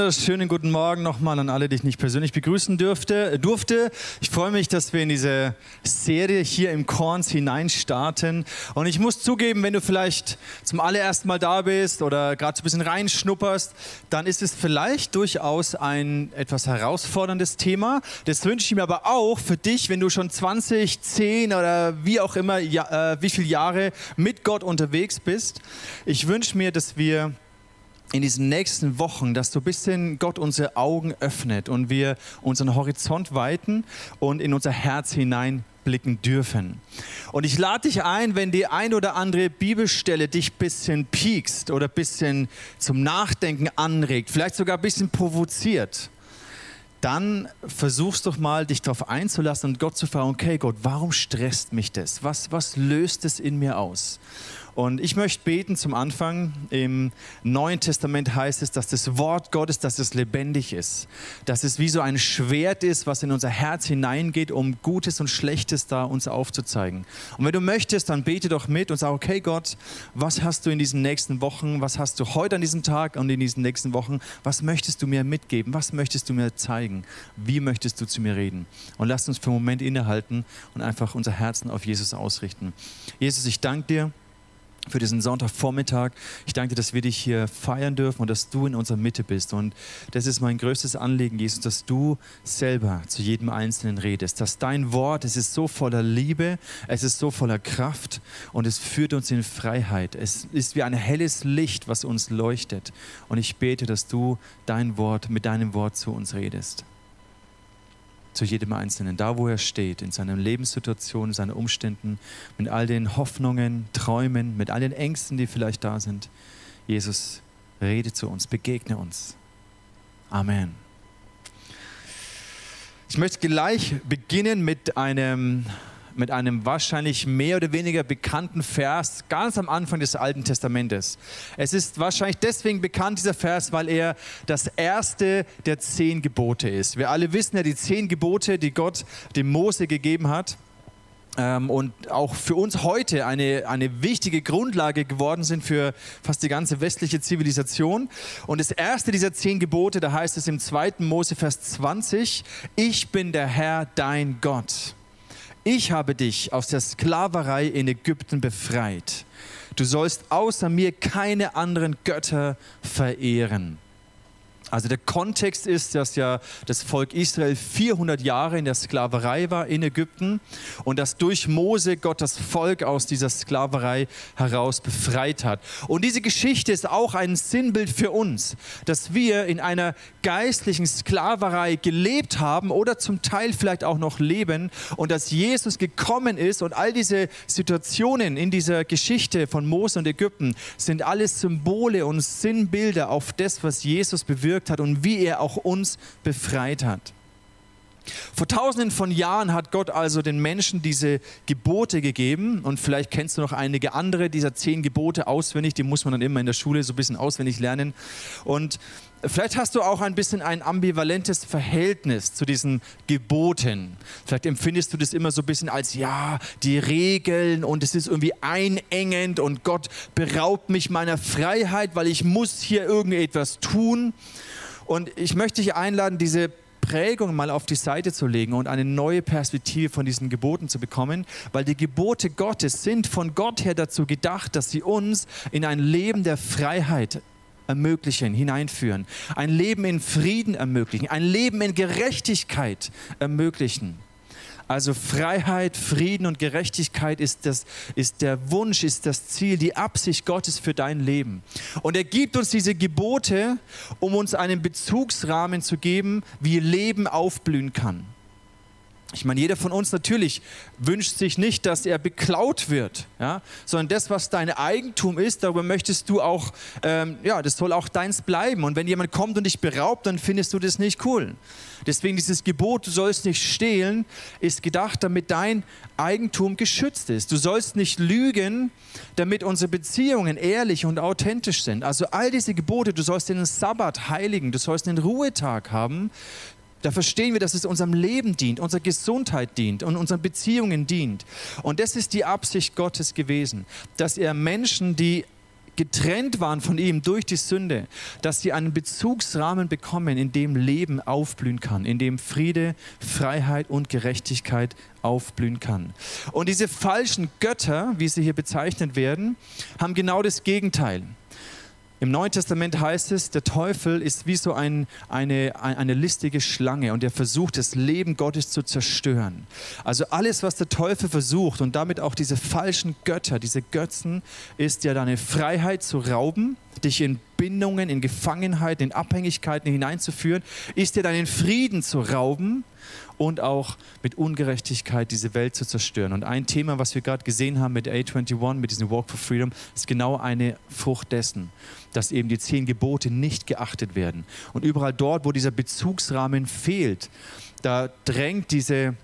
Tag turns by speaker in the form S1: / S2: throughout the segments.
S1: Wunderschönen guten Morgen nochmal an alle, die ich nicht persönlich begrüßen dürfte, durfte. Ich freue mich, dass wir in diese Serie hier im Korns hinein starten. Und ich muss zugeben, wenn du vielleicht zum allerersten Mal da bist oder gerade so ein bisschen reinschnupperst, dann ist es vielleicht durchaus ein etwas herausforderndes Thema. Das wünsche ich mir aber auch für dich, wenn du schon 20, 10 oder wie auch immer, ja, äh, wie viele Jahre mit Gott unterwegs bist. Ich wünsche mir, dass wir in diesen nächsten Wochen, dass so ein bisschen Gott unsere Augen öffnet und wir unseren Horizont weiten und in unser Herz hineinblicken dürfen. Und ich lade dich ein, wenn die ein oder andere Bibelstelle dich ein bisschen piekst oder ein bisschen zum Nachdenken anregt, vielleicht sogar ein bisschen provoziert, dann versuchst doch mal, dich darauf einzulassen und Gott zu fragen, okay Gott, warum stresst mich das? Was, was löst es in mir aus? Und ich möchte beten zum Anfang. Im Neuen Testament heißt es, dass das Wort Gottes, dass es lebendig ist. Dass es wie so ein Schwert ist, was in unser Herz hineingeht, um Gutes und Schlechtes da uns aufzuzeigen. Und wenn du möchtest, dann bete doch mit und sag, okay Gott, was hast du in diesen nächsten Wochen, was hast du heute an diesem Tag und in diesen nächsten Wochen, was möchtest du mir mitgeben, was möchtest du mir zeigen, wie möchtest du zu mir reden? Und lass uns für einen Moment innehalten und einfach unser Herzen auf Jesus ausrichten. Jesus, ich danke dir für diesen Sonntagvormittag. Ich danke dir, dass wir dich hier feiern dürfen und dass du in unserer Mitte bist. Und das ist mein größtes Anliegen, Jesus, dass du selber zu jedem Einzelnen redest. Dass dein Wort, es ist so voller Liebe, es ist so voller Kraft und es führt uns in Freiheit. Es ist wie ein helles Licht, was uns leuchtet. Und ich bete, dass du dein Wort mit deinem Wort zu uns redest zu jedem Einzelnen, da wo er steht, in seiner Lebenssituation, in seinen Umständen, mit all den Hoffnungen, Träumen, mit all den Ängsten, die vielleicht da sind. Jesus, rede zu uns, begegne uns. Amen. Ich möchte gleich beginnen mit einem mit einem wahrscheinlich mehr oder weniger bekannten Vers ganz am Anfang des Alten Testamentes. Es ist wahrscheinlich deswegen bekannt, dieser Vers, weil er das erste der zehn Gebote ist. Wir alle wissen ja die zehn Gebote, die Gott dem Mose gegeben hat ähm, und auch für uns heute eine, eine wichtige Grundlage geworden sind für fast die ganze westliche Zivilisation. Und das erste dieser zehn Gebote, da heißt es im 2. Mose Vers 20, ich bin der Herr, dein Gott. Ich habe dich aus der Sklaverei in Ägypten befreit. Du sollst außer mir keine anderen Götter verehren. Also der Kontext ist, dass ja das Volk Israel 400 Jahre in der Sklaverei war in Ägypten und dass durch Mose Gott das Volk aus dieser Sklaverei heraus befreit hat. Und diese Geschichte ist auch ein Sinnbild für uns, dass wir in einer geistlichen Sklaverei gelebt haben oder zum Teil vielleicht auch noch leben und dass Jesus gekommen ist und all diese Situationen in dieser Geschichte von Mose und Ägypten sind alles Symbole und Sinnbilder auf das, was Jesus bewirkt gewirkt hat und wie er auch uns befreit hat. Vor tausenden von Jahren hat Gott also den Menschen diese Gebote gegeben und vielleicht kennst du noch einige andere dieser zehn Gebote auswendig, die muss man dann immer in der Schule so ein bisschen auswendig lernen. Und vielleicht hast du auch ein bisschen ein ambivalentes Verhältnis zu diesen Geboten. Vielleicht empfindest du das immer so ein bisschen als, ja, die Regeln und es ist irgendwie einengend und Gott beraubt mich meiner Freiheit, weil ich muss hier irgendetwas tun. Und ich möchte dich einladen, diese Prägung mal auf die Seite zu legen und eine neue Perspektive von diesen Geboten zu bekommen, weil die Gebote Gottes sind von Gott her dazu gedacht, dass sie uns in ein Leben der Freiheit ermöglichen, hineinführen, ein Leben in Frieden ermöglichen, ein Leben in Gerechtigkeit ermöglichen. Also Freiheit, Frieden und Gerechtigkeit ist, das, ist der Wunsch, ist das Ziel, die Absicht Gottes für dein Leben. Und er gibt uns diese Gebote, um uns einen Bezugsrahmen zu geben, wie Leben aufblühen kann. Ich meine, jeder von uns natürlich wünscht sich nicht, dass er beklaut wird, ja? sondern das, was dein Eigentum ist, darüber möchtest du auch, ähm, ja, das soll auch deins bleiben. Und wenn jemand kommt und dich beraubt, dann findest du das nicht cool. Deswegen dieses Gebot, du sollst nicht stehlen, ist gedacht, damit dein Eigentum geschützt ist. Du sollst nicht lügen, damit unsere Beziehungen ehrlich und authentisch sind. Also all diese Gebote, du sollst den Sabbat heiligen, du sollst den Ruhetag haben, Da verstehen wir, dass es unserem Leben dient, unserer Gesundheit dient und unseren Beziehungen dient. Und das ist die Absicht Gottes gewesen, dass er Menschen, die getrennt waren von ihm durch die Sünde, dass sie einen Bezugsrahmen bekommen, in dem Leben aufblühen kann, in dem Friede, Freiheit und Gerechtigkeit aufblühen kann. Und diese falschen Götter, wie sie hier bezeichnet werden, haben genau das Gegenteil. Im Neuen Testament heißt es, der Teufel ist wie so ein, eine, eine listige Schlange und er versucht, das Leben Gottes zu zerstören. Also alles, was der Teufel versucht und damit auch diese falschen Götter, diese Götzen, ist ja deine Freiheit zu rauben, dich in Bindungen, in Gefangenheit, in Abhängigkeiten hineinzuführen, ist dir deinen Frieden zu rauben und auch mit Ungerechtigkeit diese Welt zu zerstören. Und ein Thema, was wir gerade gesehen haben mit A21, mit diesem Walk for Freedom, ist genau eine Frucht dessen, dass eben die zehn Gebote nicht geachtet werden. Und überall dort, wo dieser Bezugsrahmen fehlt, da drängt diese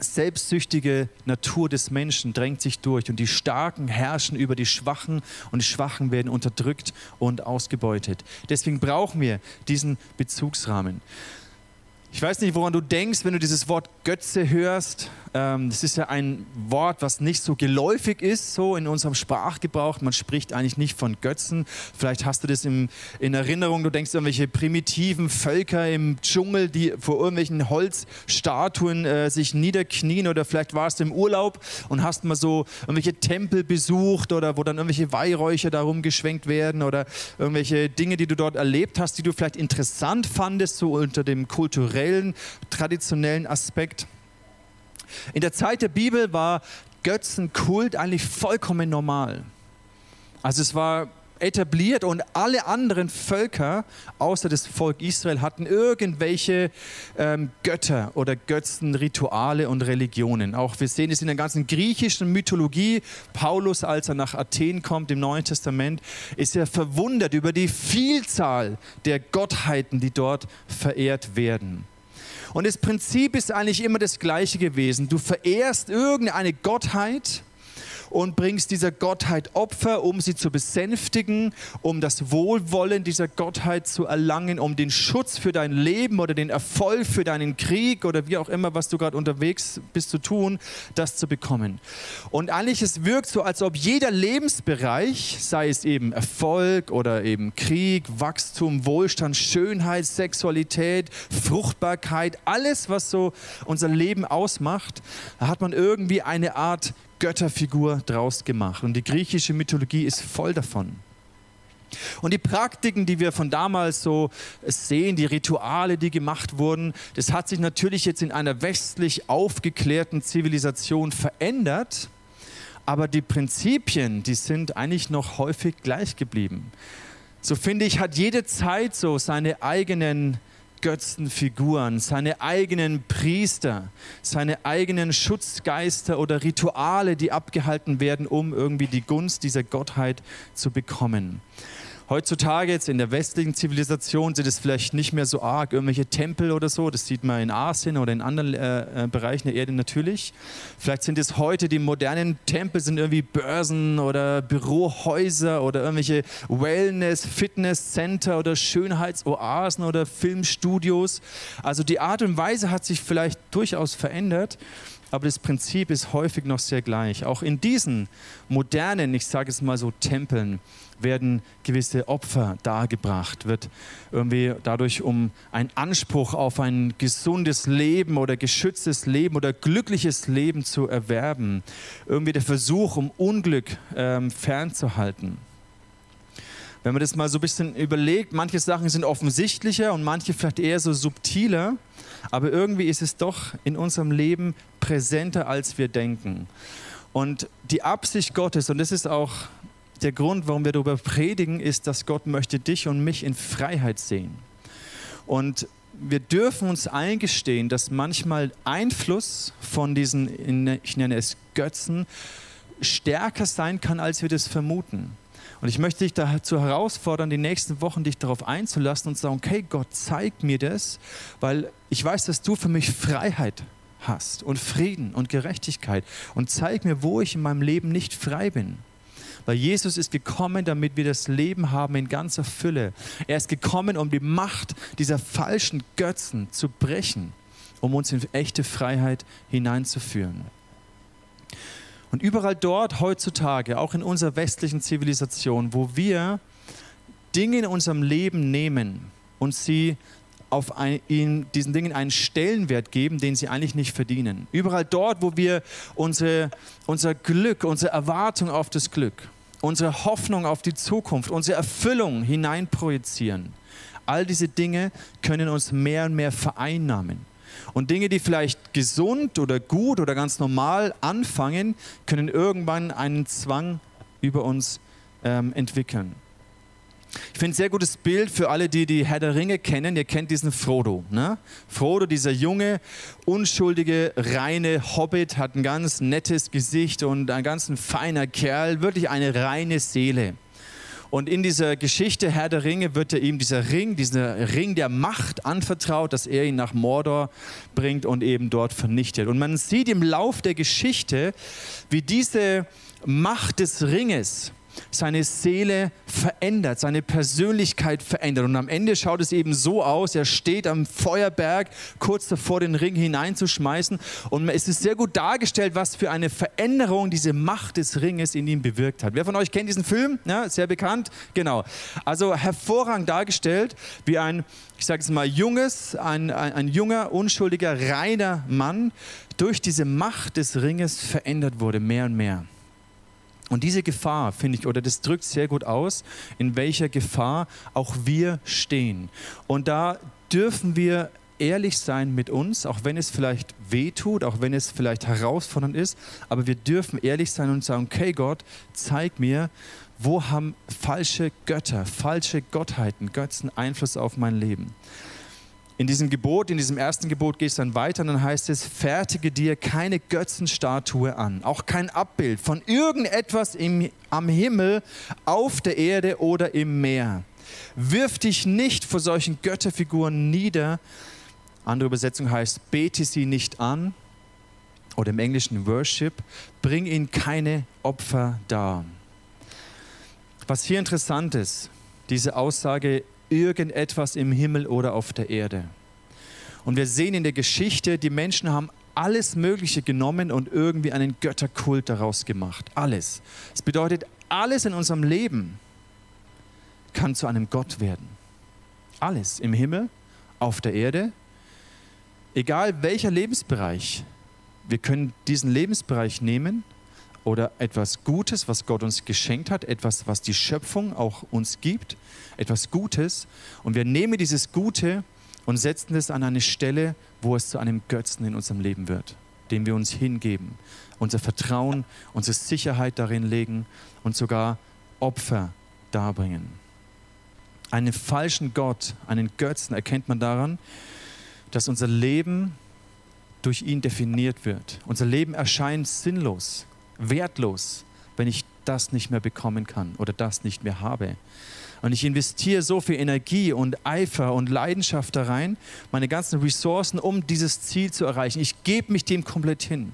S1: selbstsüchtige Natur des Menschen drängt sich durch und die Starken herrschen über die Schwachen und die Schwachen werden unterdrückt und ausgebeutet. Deswegen brauchen wir diesen Bezugsrahmen. Ich weiß nicht, woran du denkst, wenn du dieses Wort Götze hörst. Ähm, das ist ja ein Wort, was nicht so geläufig ist, so in unserem Sprachgebrauch. Man spricht eigentlich nicht von Götzen. Vielleicht hast du das in Erinnerung. Du denkst an irgendwelche primitiven Völker im Dschungel, die vor irgendwelchen Holzstatuen äh, sich niederknien. Oder vielleicht warst du im Urlaub und hast mal so irgendwelche Tempel besucht oder wo dann irgendwelche Weihräucher darum geschwenkt werden oder irgendwelche Dinge, die du dort erlebt hast, die du vielleicht interessant fandest, so unter dem kulturellen, traditionellen Aspekt. In der Zeit der Bibel war Götzenkult eigentlich vollkommen normal. Also es war etabliert und alle anderen Völker außer das Volk Israel hatten irgendwelche ähm, Götter oder Götzenrituale und Religionen. Auch wir sehen es in der ganzen griechischen Mythologie. Paulus, als er nach Athen kommt im Neuen Testament, ist er verwundert über die Vielzahl der Gottheiten, die dort verehrt werden. Und das Prinzip ist eigentlich immer das gleiche gewesen. Du verehrst irgendeine Gottheit und bringst dieser Gottheit Opfer, um sie zu besänftigen, um das Wohlwollen dieser Gottheit zu erlangen, um den Schutz für dein Leben oder den Erfolg für deinen Krieg oder wie auch immer, was du gerade unterwegs bist zu tun, das zu bekommen. Und eigentlich es wirkt so, als ob jeder Lebensbereich, sei es eben Erfolg oder eben Krieg, Wachstum, Wohlstand, Schönheit, Sexualität, Fruchtbarkeit, alles, was so unser Leben ausmacht, da hat man irgendwie eine Art Götterfigur draus gemacht. Und die griechische Mythologie ist voll davon. Und die Praktiken, die wir von damals so sehen, die Rituale, die gemacht wurden, das hat sich natürlich jetzt in einer westlich aufgeklärten Zivilisation verändert. Aber die Prinzipien, die sind eigentlich noch häufig gleich geblieben. So finde ich, hat jede Zeit so seine eigenen Götzenfiguren, seine eigenen Priester, seine eigenen Schutzgeister oder Rituale, die abgehalten werden, um irgendwie die Gunst dieser Gottheit zu bekommen. Heutzutage jetzt in der westlichen Zivilisation sind es vielleicht nicht mehr so arg irgendwelche Tempel oder so. Das sieht man in Asien oder in anderen äh, äh, Bereichen der Erde natürlich. Vielleicht sind es heute die modernen Tempel, sind irgendwie Börsen oder Bürohäuser oder irgendwelche Wellness, Fitnesscenter oder Schönheitsoasen oder Filmstudios. Also die Art und Weise hat sich vielleicht durchaus verändert aber das Prinzip ist häufig noch sehr gleich. Auch in diesen modernen, ich sage es mal so, Tempeln werden gewisse Opfer dargebracht, wird irgendwie dadurch, um einen Anspruch auf ein gesundes Leben oder geschütztes Leben oder glückliches Leben zu erwerben, irgendwie der Versuch, um Unglück ähm, fernzuhalten. Wenn man das mal so ein bisschen überlegt, manche Sachen sind offensichtlicher und manche vielleicht eher so subtiler, aber irgendwie ist es doch in unserem Leben präsenter, als wir denken. Und die Absicht Gottes, und das ist auch der Grund, warum wir darüber predigen, ist, dass Gott möchte dich und mich in Freiheit sehen. Und wir dürfen uns eingestehen, dass manchmal Einfluss von diesen, ich nenne es Götzen, stärker sein kann, als wir das vermuten. Und ich möchte dich dazu herausfordern, die nächsten Wochen dich darauf einzulassen und zu sagen, okay, Gott, zeig mir das, weil ich weiß, dass du für mich Freiheit hast und Frieden und Gerechtigkeit. Und zeig mir, wo ich in meinem Leben nicht frei bin. Weil Jesus ist gekommen, damit wir das Leben haben in ganzer Fülle. Er ist gekommen, um die Macht dieser falschen Götzen zu brechen, um uns in echte Freiheit hineinzuführen. Und überall dort heutzutage, auch in unserer westlichen Zivilisation, wo wir Dinge in unserem Leben nehmen und sie auf ein, diesen Dingen einen Stellenwert geben, den sie eigentlich nicht verdienen. Überall dort, wo wir unsere, unser Glück, unsere Erwartung auf das Glück, unsere Hoffnung auf die Zukunft, unsere Erfüllung hineinprojizieren. All diese Dinge können uns mehr und mehr vereinnahmen. Und Dinge, die vielleicht gesund oder gut oder ganz normal anfangen, können irgendwann einen Zwang über uns ähm, entwickeln. Ich finde ein sehr gutes Bild für alle, die die Herr der Ringe kennen. Ihr kennt diesen Frodo. Ne? Frodo, dieser junge, unschuldige, reine Hobbit, hat ein ganz nettes Gesicht und ein ganz feiner Kerl, wirklich eine reine Seele. Und in dieser Geschichte Herr der Ringe wird er ihm dieser Ring, dieser Ring der Macht anvertraut, dass er ihn nach Mordor bringt und eben dort vernichtet. Und man sieht im Lauf der Geschichte, wie diese Macht des Ringes seine Seele verändert, seine Persönlichkeit verändert. Und am Ende schaut es eben so aus, er steht am Feuerberg kurz davor, den Ring hineinzuschmeißen. Und es ist sehr gut dargestellt, was für eine Veränderung diese Macht des Ringes in ihm bewirkt hat. Wer von euch kennt diesen Film? Ja, sehr bekannt? Genau. Also hervorragend dargestellt, wie ein, ich sage es mal, junges, ein, ein, ein junger, unschuldiger, reiner Mann durch diese Macht des Ringes verändert wurde, mehr und mehr. Und diese Gefahr, finde ich, oder das drückt sehr gut aus, in welcher Gefahr auch wir stehen. Und da dürfen wir ehrlich sein mit uns, auch wenn es vielleicht weh tut, auch wenn es vielleicht herausfordernd ist, aber wir dürfen ehrlich sein und sagen, okay Gott, zeig mir, wo haben falsche Götter, falsche Gottheiten, Götzen Einfluss auf mein Leben in diesem Gebot, in diesem ersten Gebot geht es dann weiter und dann heißt es, fertige dir keine Götzenstatue an, auch kein Abbild von irgendetwas im, am Himmel, auf der Erde oder im Meer. Wirf dich nicht vor solchen Götterfiguren nieder. Andere Übersetzung heißt, bete sie nicht an. Oder im Englischen Worship, bring ihnen keine Opfer dar. Was hier interessant ist, diese Aussage irgendetwas im Himmel oder auf der Erde. Und wir sehen in der Geschichte, die Menschen haben alles Mögliche genommen und irgendwie einen Götterkult daraus gemacht. Alles. Es bedeutet, alles in unserem Leben kann zu einem Gott werden. Alles im Himmel, auf der Erde, egal welcher Lebensbereich. Wir können diesen Lebensbereich nehmen oder etwas Gutes, was Gott uns geschenkt hat, etwas, was die Schöpfung auch uns gibt, etwas Gutes. Und wir nehmen dieses Gute und setzen es an eine Stelle, wo es zu einem Götzen in unserem Leben wird, dem wir uns hingeben, unser Vertrauen, unsere Sicherheit darin legen und sogar Opfer darbringen. Einen falschen Gott, einen Götzen erkennt man daran, dass unser Leben durch ihn definiert wird. Unser Leben erscheint sinnlos wertlos, wenn ich das nicht mehr bekommen kann oder das nicht mehr habe. Und ich investiere so viel Energie und Eifer und Leidenschaft da rein, meine ganzen Ressourcen, um dieses Ziel zu erreichen. Ich gebe mich dem komplett hin.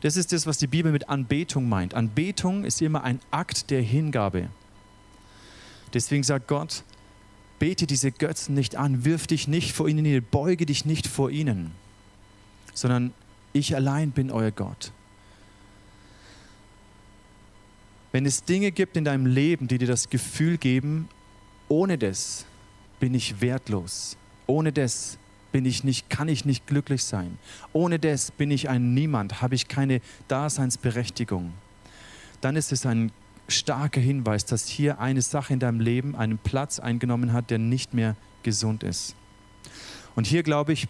S1: Das ist das, was die Bibel mit Anbetung meint. Anbetung ist immer ein Akt der Hingabe. Deswegen sagt Gott, bete diese Götzen nicht an, wirf dich nicht vor ihnen beuge dich nicht vor ihnen, sondern ich allein bin euer Gott. Wenn es Dinge gibt in deinem Leben, die dir das Gefühl geben, ohne das bin ich wertlos, ohne das bin ich nicht, kann ich nicht glücklich sein, ohne das bin ich ein Niemand, habe ich keine Daseinsberechtigung, dann ist es ein starker Hinweis, dass hier eine Sache in deinem Leben einen Platz eingenommen hat, der nicht mehr gesund ist. Und hier glaube ich,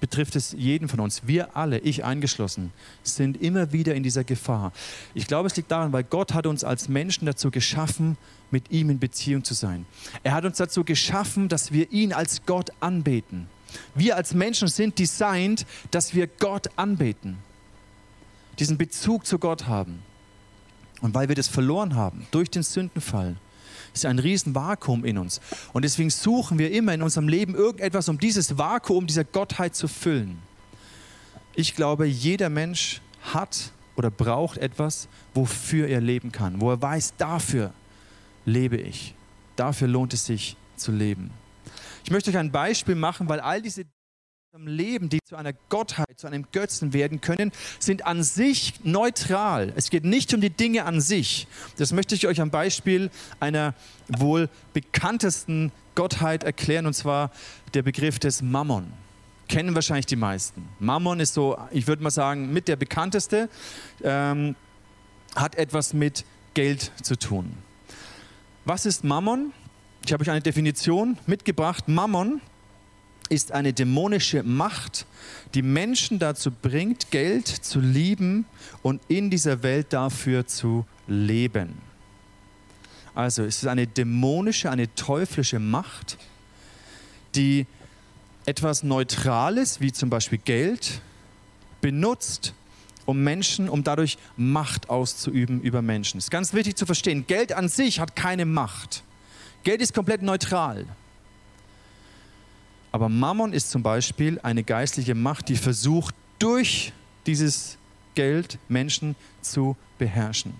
S1: betrifft es jeden von uns. Wir alle, ich eingeschlossen, sind immer wieder in dieser Gefahr. Ich glaube, es liegt daran, weil Gott hat uns als Menschen dazu geschaffen, mit ihm in Beziehung zu sein. Er hat uns dazu geschaffen, dass wir ihn als Gott anbeten. Wir als Menschen sind designt, dass wir Gott anbeten, diesen Bezug zu Gott haben. Und weil wir das verloren haben durch den Sündenfall, ist ein Riesenvakuum in uns. Und deswegen suchen wir immer in unserem Leben irgendetwas, um dieses Vakuum dieser Gottheit zu füllen. Ich glaube, jeder Mensch hat oder braucht etwas, wofür er leben kann, wo er weiß, dafür lebe ich. Dafür lohnt es sich zu leben. Ich möchte euch ein Beispiel machen, weil all diese Leben, die zu einer Gottheit, zu einem Götzen werden können, sind an sich neutral. Es geht nicht um die Dinge an sich. Das möchte ich euch am Beispiel einer wohl bekanntesten Gottheit erklären, und zwar der Begriff des Mammon. Kennen wahrscheinlich die meisten. Mammon ist so, ich würde mal sagen, mit der bekannteste, ähm, hat etwas mit Geld zu tun. Was ist Mammon? Ich habe euch eine Definition mitgebracht. Mammon ist eine dämonische Macht, die Menschen dazu bringt, Geld zu lieben und in dieser Welt dafür zu leben. Also es ist eine dämonische, eine teuflische Macht, die etwas Neutrales, wie zum Beispiel Geld, benutzt, um Menschen, um dadurch Macht auszuüben über Menschen. Es ist ganz wichtig zu verstehen, Geld an sich hat keine Macht. Geld ist komplett neutral. Aber Mammon ist zum Beispiel eine geistliche Macht, die versucht, durch dieses Geld Menschen zu beherrschen.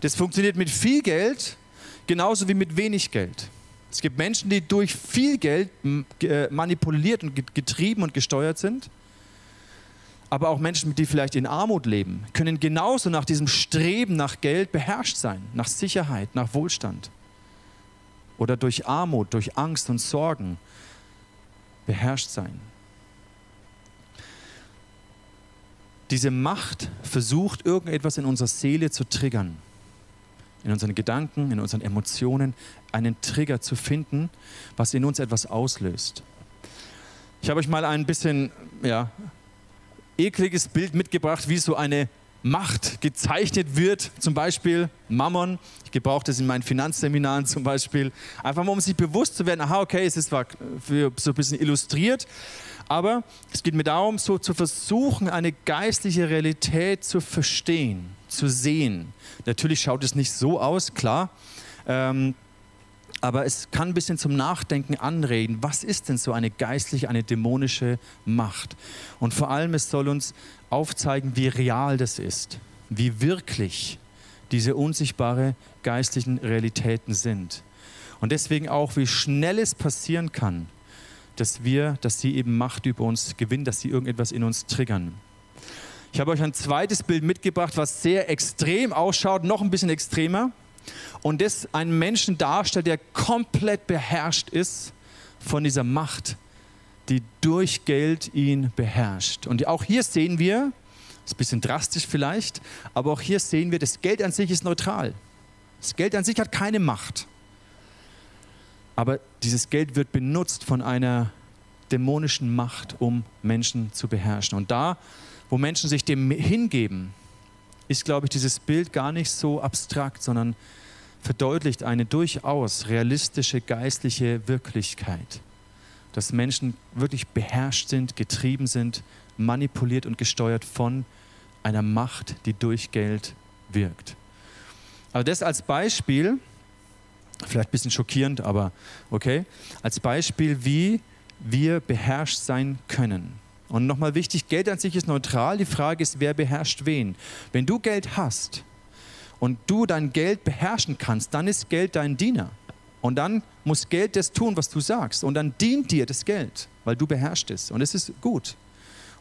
S1: Das funktioniert mit viel Geld genauso wie mit wenig Geld. Es gibt Menschen, die durch viel Geld äh, manipuliert und getrieben und gesteuert sind. Aber auch Menschen, die vielleicht in Armut leben, können genauso nach diesem Streben nach Geld beherrscht sein, nach Sicherheit, nach Wohlstand. Oder durch Armut, durch Angst und Sorgen beherrscht sein. Diese Macht versucht, irgendetwas in unserer Seele zu triggern, in unseren Gedanken, in unseren Emotionen, einen Trigger zu finden, was in uns etwas auslöst. Ich habe euch mal ein bisschen ja, ekliges Bild mitgebracht, wie so eine Macht gezeichnet wird, zum Beispiel Mammon. Ich gebrauche das in meinen Finanzseminaren zum Beispiel, einfach mal um sich bewusst zu werden, aha, okay, es ist zwar für so ein bisschen illustriert, aber es geht mir darum, so zu versuchen, eine geistliche Realität zu verstehen, zu sehen. Natürlich schaut es nicht so aus, klar. Ähm, aber es kann ein bisschen zum Nachdenken anregen. Was ist denn so eine geistliche, eine dämonische Macht? Und vor allem, es soll uns aufzeigen, wie real das ist, wie wirklich diese unsichtbare geistlichen Realitäten sind. Und deswegen auch, wie schnell es passieren kann, dass wir, dass sie eben Macht über uns gewinnen, dass sie irgendetwas in uns triggern. Ich habe euch ein zweites Bild mitgebracht, was sehr extrem ausschaut, noch ein bisschen extremer und das einen Menschen darstellt, der komplett beherrscht ist von dieser Macht, die durch Geld ihn beherrscht. Und auch hier sehen wir, ist ein bisschen drastisch vielleicht, aber auch hier sehen wir, das Geld an sich ist neutral. Das Geld an sich hat keine Macht. Aber dieses Geld wird benutzt von einer dämonischen Macht, um Menschen zu beherrschen. Und da, wo Menschen sich dem hingeben, ist, glaube ich, dieses Bild gar nicht so abstrakt, sondern verdeutlicht eine durchaus realistische geistliche Wirklichkeit, dass Menschen wirklich beherrscht sind, getrieben sind, manipuliert und gesteuert von einer Macht, die durch Geld wirkt. Aber das als Beispiel, vielleicht ein bisschen schockierend, aber okay, als Beispiel, wie wir beherrscht sein können. Und nochmal wichtig, Geld an sich ist neutral. Die Frage ist, wer beherrscht wen. Wenn du Geld hast und du dein Geld beherrschen kannst, dann ist Geld dein Diener. Und dann muss Geld das tun, was du sagst. Und dann dient dir das Geld, weil du beherrscht es. Und es ist gut.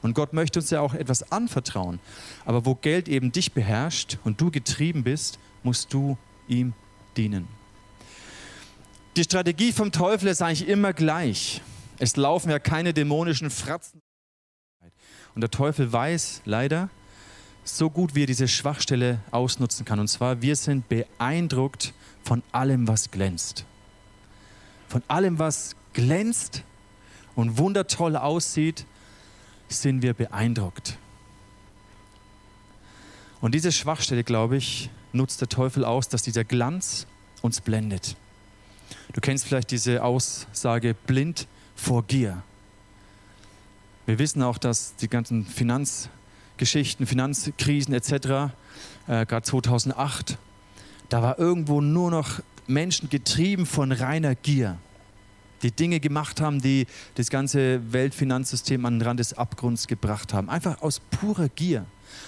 S1: Und Gott möchte uns ja auch etwas anvertrauen. Aber wo Geld eben dich beherrscht und du getrieben bist, musst du ihm dienen. Die Strategie vom Teufel ist eigentlich immer gleich. Es laufen ja keine dämonischen Fratzen und der Teufel weiß leider so gut, wie er diese Schwachstelle ausnutzen kann. Und zwar, wir sind beeindruckt von allem, was glänzt. Von allem, was glänzt und wundertoll aussieht, sind wir beeindruckt. Und diese Schwachstelle, glaube ich, nutzt der Teufel aus, dass dieser Glanz uns blendet. Du kennst vielleicht diese Aussage blind vor Gier. Wir wissen auch, dass die ganzen Finanzgeschichten, Finanzkrisen etc., äh, gerade 2008, da war irgendwo nur noch Menschen getrieben von reiner Gier, die Dinge gemacht haben, die das ganze Weltfinanzsystem an den Rand des Abgrunds gebracht haben. Einfach aus purer Gier.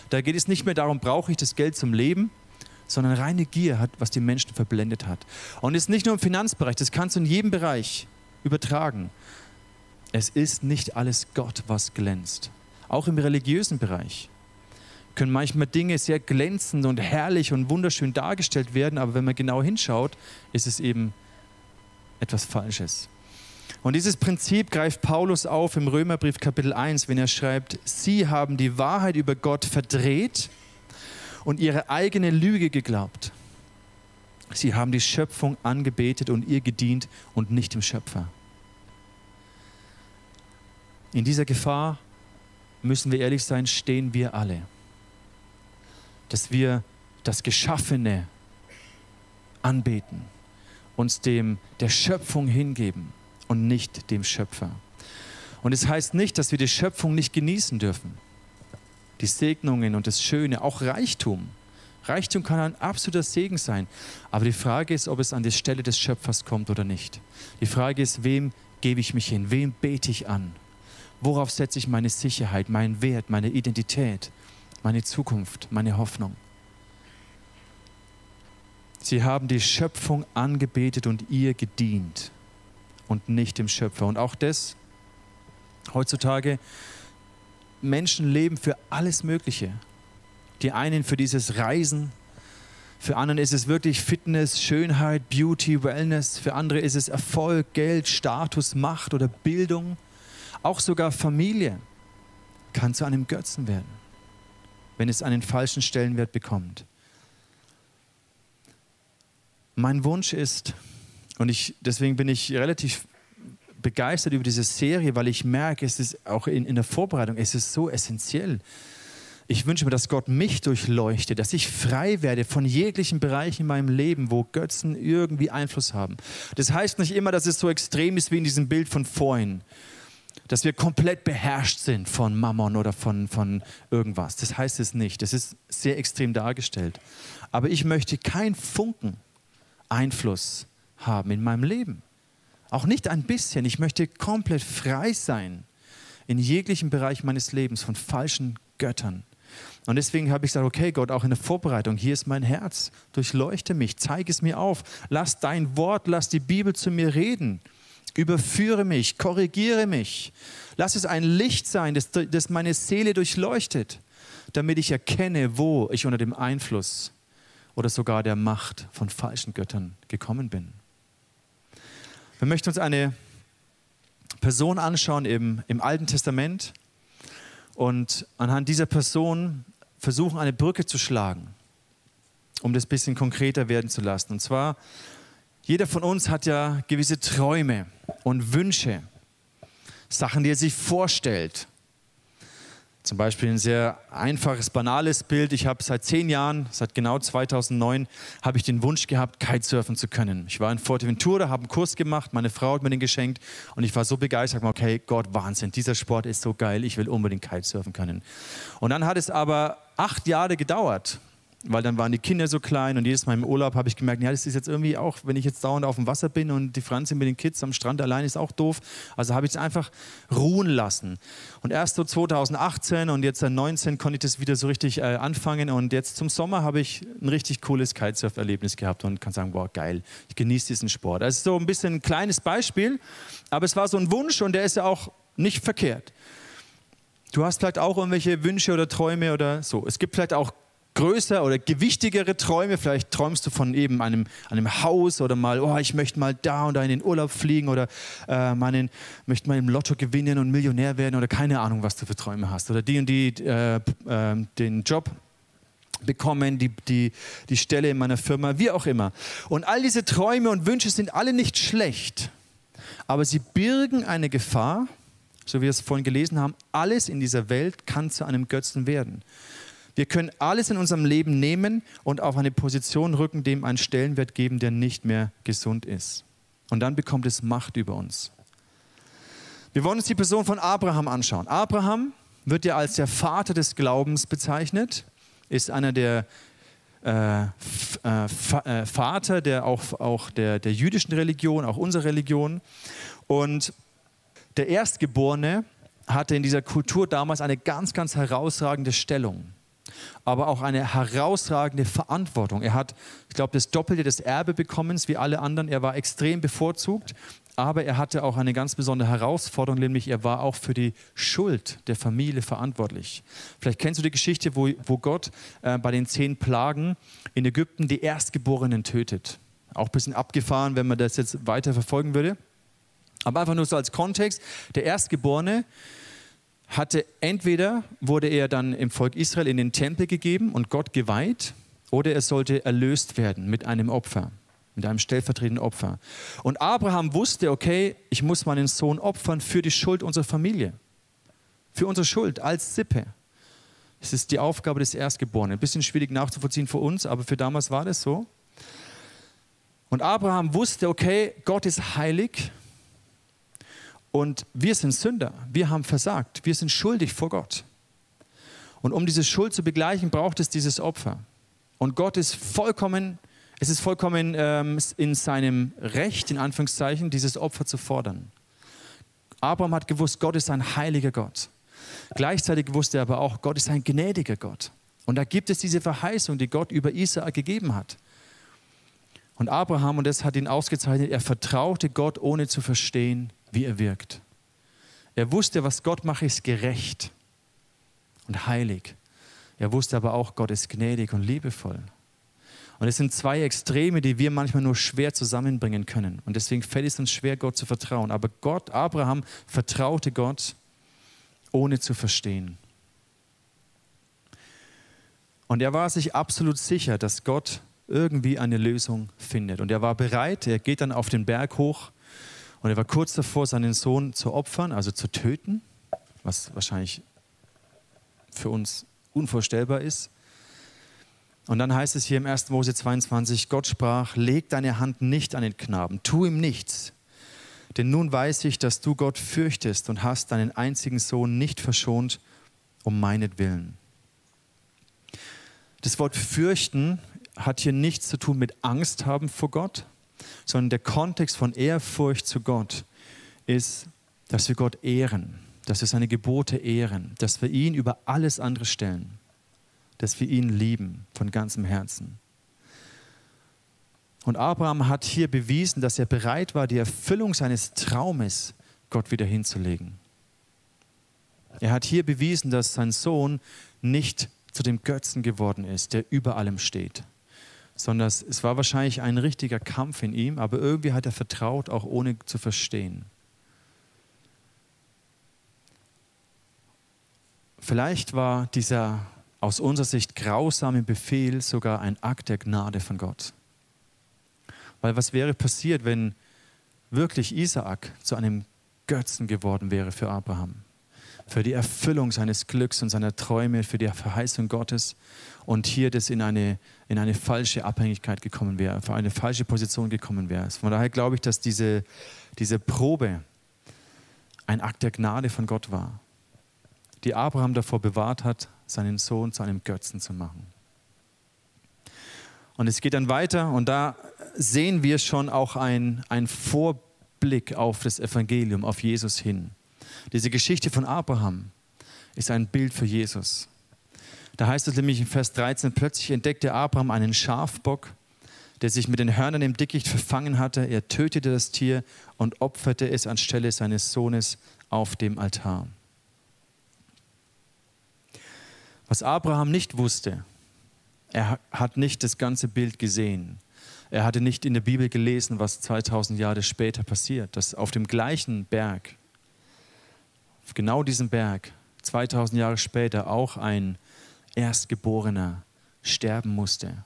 S1: Da geht es nicht mehr darum, brauche ich das Geld zum Leben, sondern reine Gier hat, was die Menschen verblendet hat. Und es ist nicht nur im Finanzbereich, das kannst du in jedem Bereich übertragen. Es ist nicht alles Gott, was glänzt. Auch im religiösen Bereich können manchmal Dinge sehr glänzend und herrlich und wunderschön dargestellt werden, aber wenn man genau hinschaut, ist es eben etwas Falsches. Und dieses Prinzip greift Paulus auf im Römerbrief Kapitel 1, wenn er schreibt, Sie haben die Wahrheit über Gott verdreht und ihre eigene Lüge geglaubt. Sie haben die Schöpfung angebetet und ihr gedient und nicht dem Schöpfer. In dieser Gefahr, müssen wir ehrlich sein, stehen wir alle. Dass wir das Geschaffene anbeten, uns dem der Schöpfung hingeben und nicht dem Schöpfer. Und es heißt nicht, dass wir die Schöpfung nicht genießen dürfen die Segnungen und das Schöne, auch Reichtum. Reichtum kann ein absoluter Segen sein. Aber die Frage ist, ob es an die Stelle des Schöpfers kommt oder nicht. Die Frage ist, wem gebe ich mich hin? Wem bete ich an? Worauf setze ich meine Sicherheit, meinen Wert, meine Identität, meine Zukunft, meine Hoffnung? Sie haben die Schöpfung angebetet und ihr gedient und nicht dem Schöpfer. Und auch das heutzutage Menschen leben für alles Mögliche. Die einen für dieses Reisen, für andere ist es wirklich Fitness, Schönheit, Beauty, Wellness. Für andere ist es Erfolg, Geld, Status, Macht oder Bildung. Auch sogar Familie kann zu einem Götzen werden, wenn es einen falschen Stellenwert bekommt. Mein Wunsch ist, und ich, deswegen bin ich relativ begeistert über diese Serie, weil ich merke, es ist auch in, in der Vorbereitung, es ist so essentiell. Ich wünsche mir, dass Gott mich durchleuchtet, dass ich frei werde von jeglichen Bereichen in meinem Leben, wo Götzen irgendwie Einfluss haben. Das heißt nicht immer, dass es so extrem ist wie in diesem Bild von vorhin, dass wir komplett beherrscht sind von Mammon oder von, von irgendwas. Das heißt es nicht. Das ist sehr extrem dargestellt. Aber ich möchte keinen Funken Einfluss haben in meinem Leben. Auch nicht ein bisschen. Ich möchte komplett frei sein in jeglichem Bereich meines Lebens von falschen Göttern. Und deswegen habe ich gesagt, okay Gott, auch in der Vorbereitung, hier ist mein Herz, durchleuchte mich, zeige es mir auf, lass dein Wort, lass die Bibel zu mir reden, überführe mich, korrigiere mich, lass es ein Licht sein, das, das meine Seele durchleuchtet, damit ich erkenne, wo ich unter dem Einfluss oder sogar der Macht von falschen Göttern gekommen bin. Wir möchten uns eine Person anschauen im, im Alten Testament und anhand dieser Person versuchen, eine Brücke zu schlagen, um das ein bisschen konkreter werden zu lassen. Und zwar, jeder von uns hat ja gewisse Träume und Wünsche, Sachen, die er sich vorstellt. Zum Beispiel ein sehr einfaches, banales Bild. Ich habe seit zehn Jahren, seit genau 2009, habe ich den Wunsch gehabt, Kitesurfen zu können. Ich war in Forteventura, habe einen Kurs gemacht, meine Frau hat mir den geschenkt und ich war so begeistert, okay, Gott, Wahnsinn, dieser Sport ist so geil, ich will unbedingt Kitesurfen können. Und dann hat es aber acht Jahre gedauert, weil dann waren die Kinder so klein und jedes Mal im Urlaub habe ich gemerkt, ja, das ist jetzt irgendwie auch, wenn ich jetzt dauernd auf dem Wasser bin und die Franzi mit den Kids am Strand allein ist auch doof. Also habe ich es einfach ruhen lassen. Und erst so 2018 und jetzt 2019 konnte ich das wieder so richtig äh, anfangen und jetzt zum Sommer habe ich ein richtig cooles Kitesurf-Erlebnis gehabt und kann sagen, boah, geil, ich genieße diesen Sport. Ist so ein bisschen ein kleines Beispiel, aber es war so ein Wunsch und der ist ja auch nicht verkehrt. Du hast vielleicht auch irgendwelche Wünsche oder Träume oder so. Es gibt vielleicht auch größer oder gewichtigere Träume. Vielleicht träumst du von eben einem, einem Haus oder mal, oh, ich möchte mal da und da in den Urlaub fliegen oder äh, meinen, möchte mal im Lotto gewinnen und Millionär werden oder keine Ahnung, was du für Träume hast. Oder die und die äh, äh, den Job bekommen, die, die, die Stelle in meiner Firma, wie auch immer. Und all diese Träume und Wünsche sind alle nicht schlecht, aber sie birgen eine Gefahr, so wie wir es vorhin gelesen haben, alles in dieser Welt kann zu einem Götzen werden. Wir können alles in unserem Leben nehmen und auf eine Position rücken, dem einen Stellenwert geben, der nicht mehr gesund ist. Und dann bekommt es Macht über uns. Wir wollen uns die Person von Abraham anschauen. Abraham wird ja als der Vater des Glaubens bezeichnet, ist einer der äh, äh, äh, Vater der, auch, auch der, der jüdischen Religion, auch unserer Religion. Und der Erstgeborene hatte in dieser Kultur damals eine ganz, ganz herausragende Stellung. Aber auch eine herausragende Verantwortung. Er hat, ich glaube, das Doppelte des Erbe bekommen wie alle anderen. Er war extrem bevorzugt, aber er hatte auch eine ganz besondere Herausforderung, nämlich er war auch für die Schuld der Familie verantwortlich. Vielleicht kennst du die Geschichte, wo, wo Gott äh, bei den zehn Plagen in Ägypten die Erstgeborenen tötet. Auch ein bisschen abgefahren, wenn man das jetzt weiter verfolgen würde. Aber einfach nur so als Kontext, der Erstgeborene hatte entweder wurde er dann im Volk Israel in den Tempel gegeben und Gott geweiht, oder er sollte erlöst werden mit einem Opfer, mit einem stellvertretenden Opfer. Und Abraham wusste, okay, ich muss meinen Sohn opfern für die Schuld unserer Familie, für unsere Schuld als Sippe. Es ist die Aufgabe des Erstgeborenen. Ein bisschen schwierig nachzuvollziehen für uns, aber für damals war das so. Und Abraham wusste, okay, Gott ist heilig und wir sind Sünder, wir haben versagt, wir sind schuldig vor Gott. Und um diese Schuld zu begleichen, braucht es dieses Opfer. Und Gott ist vollkommen, es ist vollkommen ähm, in seinem Recht, in Anführungszeichen, dieses Opfer zu fordern. Abraham hat gewusst, Gott ist ein heiliger Gott. Gleichzeitig wusste er aber auch, Gott ist ein gnädiger Gott. Und da gibt es diese Verheißung, die Gott über Isaak gegeben hat. Und Abraham, und das hat ihn ausgezeichnet, er vertraute Gott, ohne zu verstehen, wie er wirkt. Er wusste, was Gott macht, ist gerecht und heilig. Er wusste aber auch, Gott ist gnädig und liebevoll. Und es sind zwei Extreme, die wir manchmal nur schwer zusammenbringen können. Und deswegen fällt es uns schwer, Gott zu vertrauen. Aber Gott, Abraham, vertraute Gott, ohne zu verstehen. Und er war sich absolut sicher, dass Gott irgendwie eine Lösung findet. Und er war bereit, er geht dann auf den Berg hoch und er war kurz davor, seinen Sohn zu opfern, also zu töten, was wahrscheinlich für uns unvorstellbar ist. Und dann heißt es hier im 1. Mose 22, Gott sprach, leg deine Hand nicht an den Knaben, tu ihm nichts. Denn nun weiß ich, dass du Gott fürchtest und hast deinen einzigen Sohn nicht verschont um meinetwillen. Das Wort fürchten hat hier nichts zu tun mit Angst haben vor Gott, sondern der Kontext von Ehrfurcht zu Gott ist, dass wir Gott ehren, dass wir seine Gebote ehren, dass wir ihn über alles andere stellen, dass wir ihn lieben von ganzem Herzen. Und Abraham hat hier bewiesen, dass er bereit war, die Erfüllung seines Traumes Gott wieder hinzulegen. Er hat hier bewiesen, dass sein Sohn nicht zu dem Götzen geworden ist, der über allem steht, sondern es war wahrscheinlich ein richtiger Kampf in ihm, aber irgendwie hat er vertraut, auch ohne zu verstehen. Vielleicht war dieser aus unserer Sicht grausame Befehl sogar ein Akt der Gnade von Gott. Weil was wäre passiert, wenn wirklich Isaak zu einem Götzen geworden wäre für Abraham? Für die Erfüllung seines Glücks und seiner Träume, für die Verheißung Gottes und hier das in eine, in eine falsche Abhängigkeit gekommen wäre, für eine falsche Position gekommen wäre. Von daher glaube ich, dass diese, diese Probe ein Akt der Gnade von Gott war, die Abraham davor bewahrt hat, seinen Sohn zu einem Götzen zu machen. Und es geht dann weiter und da sehen wir schon auch einen Vorblick auf das Evangelium, auf Jesus hin. Diese Geschichte von Abraham ist ein Bild für Jesus. Da heißt es nämlich in Vers 13, plötzlich entdeckte Abraham einen Schafbock, der sich mit den Hörnern im Dickicht verfangen hatte. Er tötete das Tier und opferte es anstelle seines Sohnes auf dem Altar. Was Abraham nicht wusste, er hat nicht das ganze Bild gesehen. Er hatte nicht in der Bibel gelesen, was 2000 Jahre später passiert, dass auf dem gleichen Berg genau diesem Berg 2000 Jahre später auch ein Erstgeborener sterben musste.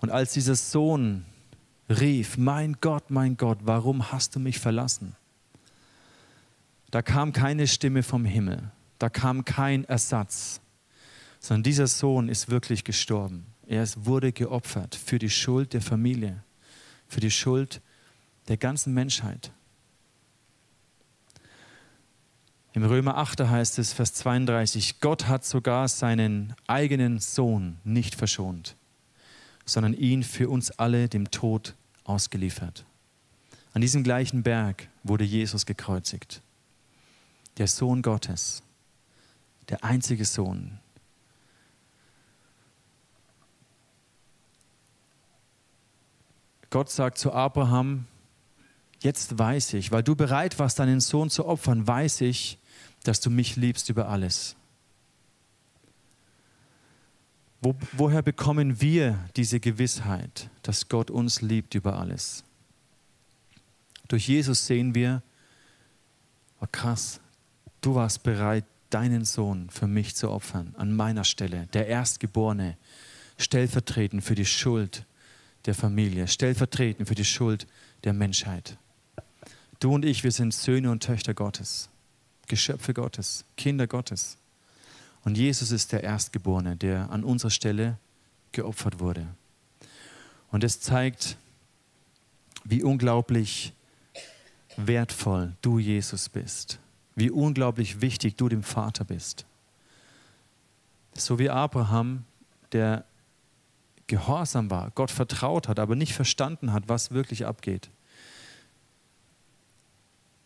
S1: Und als dieser Sohn rief, mein Gott, mein Gott, warum hast du mich verlassen? Da kam keine Stimme vom Himmel, da kam kein Ersatz, sondern dieser Sohn ist wirklich gestorben. Er wurde geopfert für die Schuld der Familie, für die Schuld der ganzen Menschheit. Im Römer 8 heißt es, Vers 32, Gott hat sogar seinen eigenen Sohn nicht verschont, sondern ihn für uns alle dem Tod ausgeliefert. An diesem gleichen Berg wurde Jesus gekreuzigt. Der Sohn Gottes, der einzige Sohn. Gott sagt zu Abraham, jetzt weiß ich, weil du bereit warst, deinen Sohn zu opfern, weiß ich, dass du mich liebst über alles. Wo, woher bekommen wir diese Gewissheit, dass Gott uns liebt über alles? Durch Jesus sehen wir, oh krass, du warst bereit, deinen Sohn für mich zu opfern, an meiner Stelle, der Erstgeborene, stellvertretend für die Schuld der Familie, stellvertretend für die Schuld der Menschheit. Du und ich, wir sind Söhne und Töchter Gottes, Geschöpfe Gottes, Kinder Gottes. Und Jesus ist der Erstgeborene, der an unserer Stelle geopfert wurde. Und es zeigt, wie unglaublich wertvoll du Jesus bist, wie unglaublich wichtig du dem Vater bist. So wie Abraham, der gehorsam war, Gott vertraut hat, aber nicht verstanden hat, was wirklich abgeht.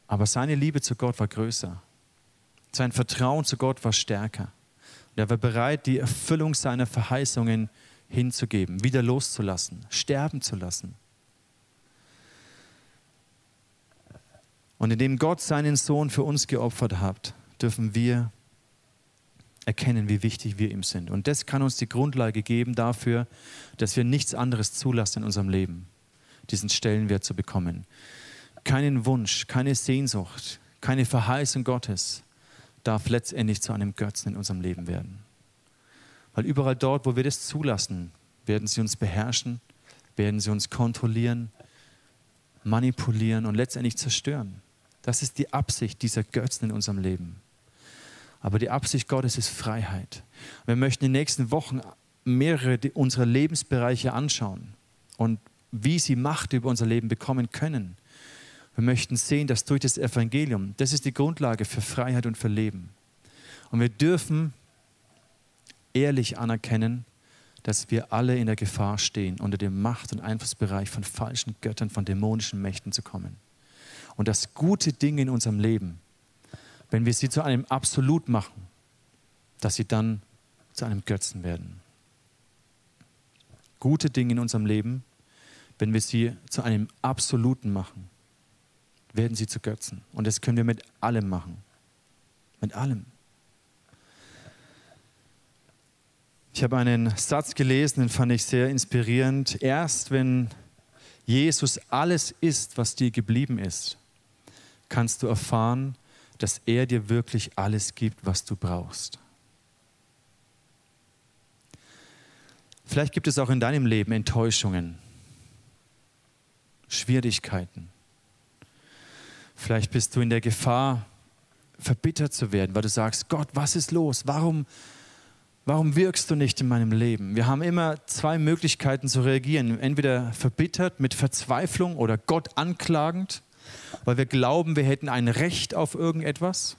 S1: Aber seine Liebe zu Gott war größer. Sein Vertrauen zu Gott war stärker. Und er war bereit, die Erfüllung seiner Verheißungen hinzugeben, wieder loszulassen, sterben zu lassen. Und indem Gott seinen Sohn für uns geopfert hat, dürfen wir erkennen, wie wichtig wir ihm sind. Und das kann uns die Grundlage geben dafür, dass wir nichts anderes zulassen in unserem Leben, diesen Stellenwert zu bekommen. Keinen Wunsch, keine Sehnsucht, keine Verheißung Gottes darf letztendlich zu einem Götzen in unserem Leben werden. Weil überall dort, wo wir das zulassen, werden sie uns beherrschen, werden sie uns kontrollieren, manipulieren und letztendlich zerstören. Das ist die Absicht dieser Götzen in unserem Leben. Aber die Absicht Gottes ist Freiheit. Wir möchten in den nächsten Wochen mehrere unserer Lebensbereiche anschauen und wie sie Macht über unser Leben bekommen können. Wir möchten sehen, dass durch das Evangelium, das ist die Grundlage für Freiheit und für Leben. Und wir dürfen ehrlich anerkennen, dass wir alle in der Gefahr stehen, unter dem Macht- und Einflussbereich von falschen Göttern, von dämonischen Mächten zu kommen und dass gute Dinge in unserem Leben, wenn wir sie zu einem Absolut machen, dass sie dann zu einem Götzen werden. Gute Dinge in unserem Leben, wenn wir sie zu einem Absoluten machen, werden sie zu Götzen. Und das können wir mit allem machen. Mit allem. Ich habe einen Satz gelesen, den fand ich sehr inspirierend. Erst wenn Jesus alles ist, was dir geblieben ist, kannst du erfahren, dass er dir wirklich alles gibt, was du brauchst. Vielleicht gibt es auch in deinem Leben Enttäuschungen, Schwierigkeiten. Vielleicht bist du in der Gefahr, verbittert zu werden, weil du sagst, Gott, was ist los? Warum, warum wirkst du nicht in meinem Leben? Wir haben immer zwei Möglichkeiten zu reagieren. Entweder verbittert mit Verzweiflung oder Gott anklagend weil wir glauben, wir hätten ein Recht auf irgendetwas.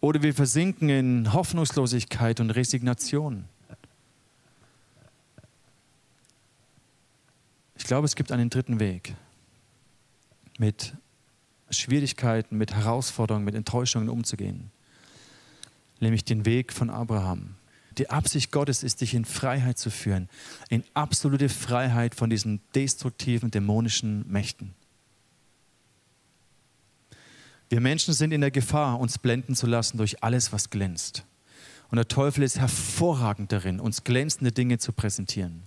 S1: Oder wir versinken in Hoffnungslosigkeit und Resignation. Ich glaube, es gibt einen dritten Weg mit Schwierigkeiten, mit Herausforderungen, mit Enttäuschungen umzugehen. Nämlich den Weg von Abraham. Die Absicht Gottes ist, dich in Freiheit zu führen, in absolute Freiheit von diesen destruktiven, dämonischen Mächten. Wir Menschen sind in der Gefahr, uns blenden zu lassen durch alles, was glänzt. Und der Teufel ist hervorragend darin, uns glänzende Dinge zu präsentieren.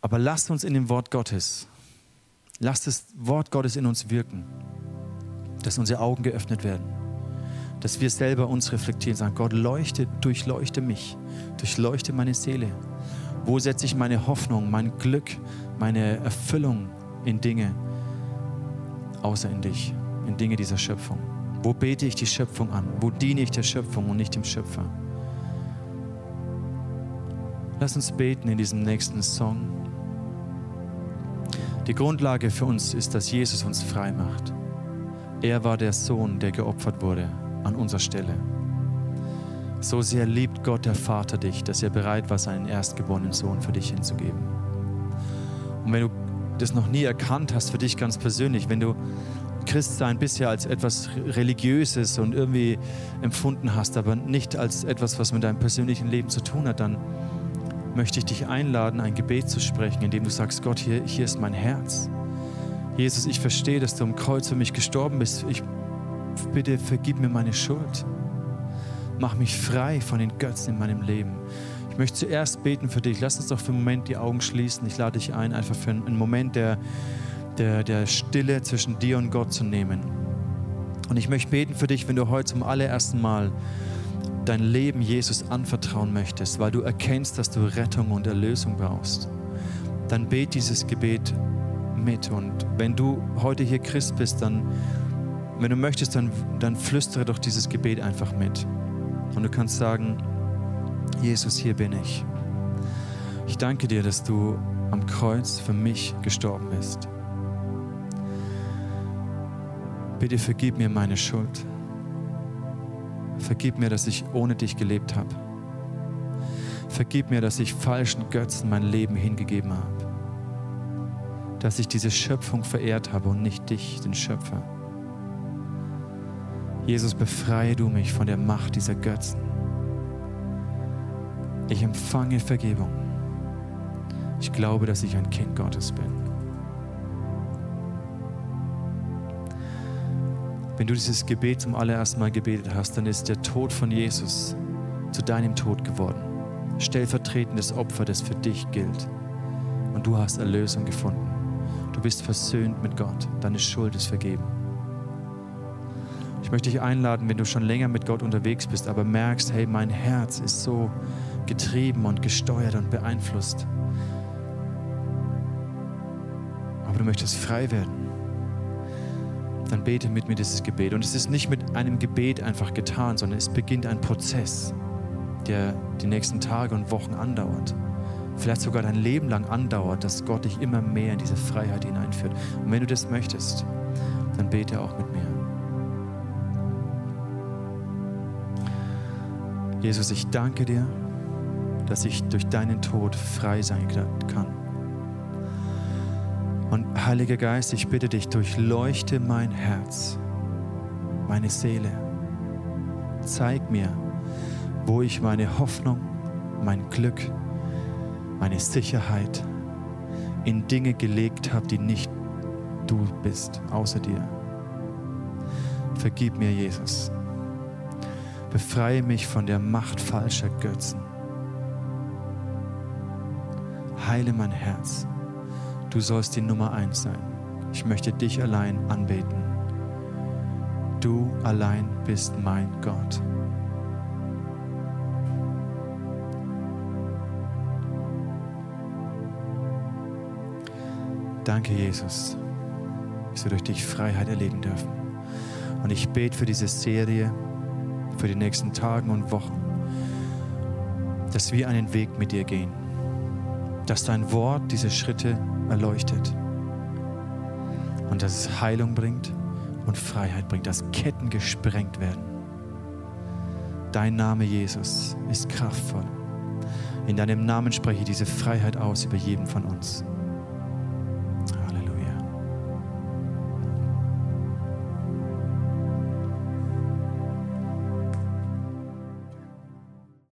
S1: Aber lasst uns in dem Wort Gottes, lasst das Wort Gottes in uns wirken, dass unsere Augen geöffnet werden, dass wir selber uns reflektieren, sagen, Gott, leuchte, durchleuchte mich, durchleuchte meine Seele. Wo setze ich meine Hoffnung, mein Glück, meine Erfüllung in Dinge, außer in dich? in Dinge dieser Schöpfung? Wo bete ich die Schöpfung an? Wo diene ich der Schöpfung und nicht dem Schöpfer? Lass uns beten in diesem nächsten Song. Die Grundlage für uns ist, dass Jesus uns frei macht. Er war der Sohn, der geopfert wurde an unserer Stelle. So sehr liebt Gott der Vater dich, dass er bereit war, seinen erstgeborenen Sohn für dich hinzugeben. Und wenn du das noch nie erkannt hast für dich ganz persönlich, wenn du Christsein bisher als etwas Religiöses und irgendwie empfunden hast, aber nicht als etwas, was mit deinem persönlichen Leben zu tun hat, dann möchte ich dich einladen, ein Gebet zu sprechen, indem du sagst, Gott, hier, hier ist mein Herz. Jesus, ich verstehe, dass du am Kreuz für mich gestorben bist. Ich bitte vergib mir meine Schuld. Mach mich frei von den Götzen in meinem Leben. Ich möchte zuerst beten für dich. Lass uns doch für einen Moment die Augen schließen. Ich lade dich ein, einfach für einen Moment der, der, der Stille zwischen dir und Gott zu nehmen. Und ich möchte beten für dich, wenn du heute zum allerersten Mal dein Leben Jesus anvertrauen möchtest, weil du erkennst, dass du Rettung und Erlösung brauchst. Dann bet dieses Gebet mit. Und wenn du heute hier Christ bist, dann, wenn du möchtest, dann, dann flüstere doch dieses Gebet einfach mit. Und du kannst sagen, Jesus, hier bin ich. Ich danke dir, dass du am Kreuz für mich gestorben bist. Bitte vergib mir meine Schuld. Vergib mir, dass ich ohne dich gelebt habe. Vergib mir, dass ich falschen Götzen mein Leben hingegeben habe. Dass ich diese Schöpfung verehrt habe und nicht dich, den Schöpfer. Jesus, befreie du mich von der Macht dieser Götzen. Ich empfange Vergebung. Ich glaube, dass ich ein Kind Gottes bin. Wenn du dieses Gebet zum allerersten Mal gebetet hast, dann ist der Tod von Jesus zu deinem Tod geworden. Stellvertretendes Opfer, das für dich gilt. Und du hast Erlösung gefunden. Du bist versöhnt mit Gott. Deine Schuld ist vergeben. Ich möchte dich einladen, wenn du schon länger mit Gott unterwegs bist, aber merkst, hey, mein Herz ist so getrieben und gesteuert und beeinflusst. Aber du möchtest frei werden. Dann bete mit mir dieses Gebet. Und es ist nicht mit einem Gebet einfach getan, sondern es beginnt ein Prozess, der die nächsten Tage und Wochen andauert. Vielleicht sogar dein Leben lang andauert, dass Gott dich immer mehr in diese Freiheit hineinführt. Und wenn du das möchtest, dann bete auch mit mir. Jesus, ich danke dir dass ich durch deinen Tod frei sein kann. Und Heiliger Geist, ich bitte dich, durchleuchte mein Herz, meine Seele. Zeig mir, wo ich meine Hoffnung, mein Glück, meine Sicherheit in Dinge gelegt habe, die nicht du bist, außer dir. Vergib mir, Jesus. Befreie mich von der Macht falscher Götzen heile mein Herz. Du sollst die Nummer eins sein. Ich möchte dich allein anbeten. Du allein bist mein Gott. Danke, Jesus, dass wir durch dich Freiheit erleben dürfen. Und ich bete für diese Serie, für die nächsten Tage und Wochen, dass wir einen Weg mit dir gehen dass dein Wort diese Schritte erleuchtet und dass es Heilung bringt und Freiheit bringt, dass Ketten gesprengt werden. Dein Name Jesus ist kraftvoll. In deinem Namen spreche ich diese Freiheit aus über jeden von uns.